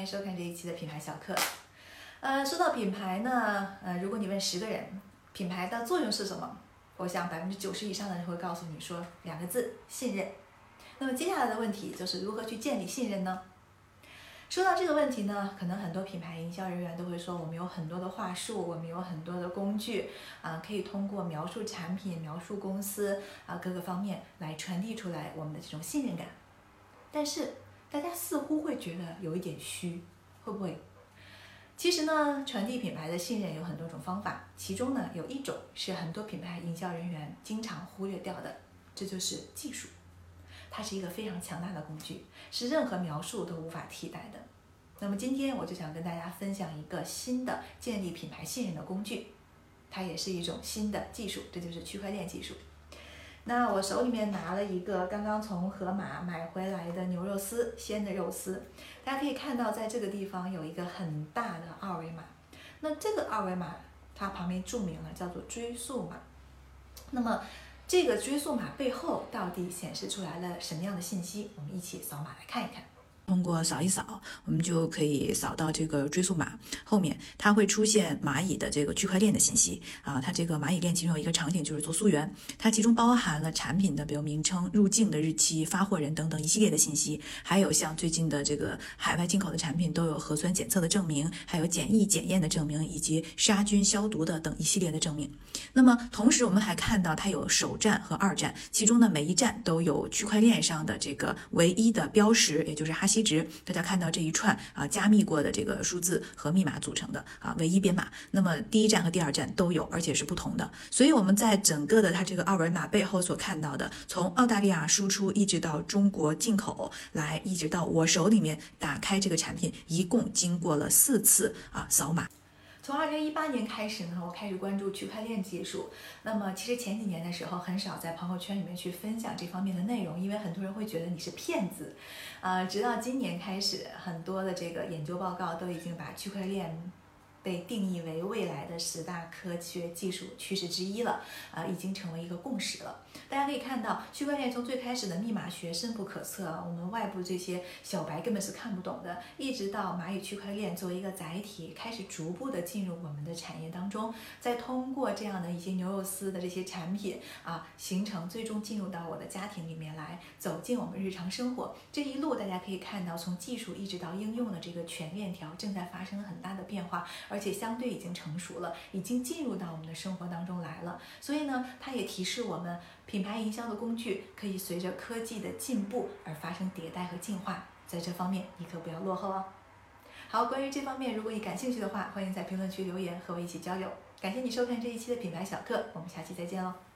欢迎收看这一期的品牌小课。呃，说到品牌呢，呃，如果你问十个人品牌的作用是什么，我想百分之九十以上的人会告诉你说两个字：信任。那么接下来的问题就是如何去建立信任呢？说到这个问题呢，可能很多品牌营销人员都会说，我们有很多的话术，我们有很多的工具啊，可以通过描述产品、描述公司啊各个方面来传递出来我们的这种信任感。但是大家似乎会觉得有一点虚，会不会？其实呢，传递品牌的信任有很多种方法，其中呢有一种是很多品牌营销人员经常忽略掉的，这就是技术。它是一个非常强大的工具，是任何描述都无法替代的。那么今天我就想跟大家分享一个新的建立品牌信任的工具，它也是一种新的技术，这就是区块链技术。那我手里面拿了一个刚刚从盒马买回来的牛肉丝，鲜的肉丝。大家可以看到，在这个地方有一个很大的二维码。那这个二维码它旁边注明了叫做追溯码。那么这个追溯码背后到底显示出来了什么样的信息？我们一起扫码来看一看。通过扫一扫，我们就可以扫到这个追溯码后面，它会出现蚂蚁的这个区块链的信息啊。它这个蚂蚁链其中有一个场景就是做溯源，它其中包含了产品的比如名称、入境的日期、发货人等等一系列的信息，还有像最近的这个海外进口的产品都有核酸检测的证明，还有检疫检验的证明，以及杀菌消毒的等一系列的证明。那么同时我们还看到它有首站和二站，其中呢每一站都有区块链上的这个唯一的标识，也就是哈希。一直，大家看到这一串啊，加密过的这个数字和密码组成的啊唯一编码。那么第一站和第二站都有，而且是不同的。所以我们在整个的它这个二维码背后所看到的，从澳大利亚输出一直到中国进口来，一直到我手里面打开这个产品，一共经过了四次啊扫码。从二零一八年开始呢，我开始关注区块链技术。那么其实前几年的时候，很少在朋友圈里面去分享这方面的内容，因为很多人会觉得你是骗子。呃，直到今年开始，很多的这个研究报告都已经把区块链。被定义为未来的十大科学技术趋势之一了，啊，已经成为一个共识了。大家可以看到，区块链从最开始的密码学深不可测，我们外部这些小白根本是看不懂的，一直到蚂蚁区块链作为一个载体，开始逐步的进入我们的产业当中，再通过这样的一些牛肉丝的这些产品啊，形成最终进入到我的家庭里面来，走进我们日常生活。这一路大家可以看到，从技术一直到应用的这个全链条正在发生很大的变化。而且相对已经成熟了，已经进入到我们的生活当中来了。所以呢，它也提示我们，品牌营销的工具可以随着科技的进步而发生迭代和进化。在这方面，你可不要落后哦。好，关于这方面，如果你感兴趣的话，欢迎在评论区留言和我一起交流。感谢你收看这一期的品牌小课，我们下期再见喽。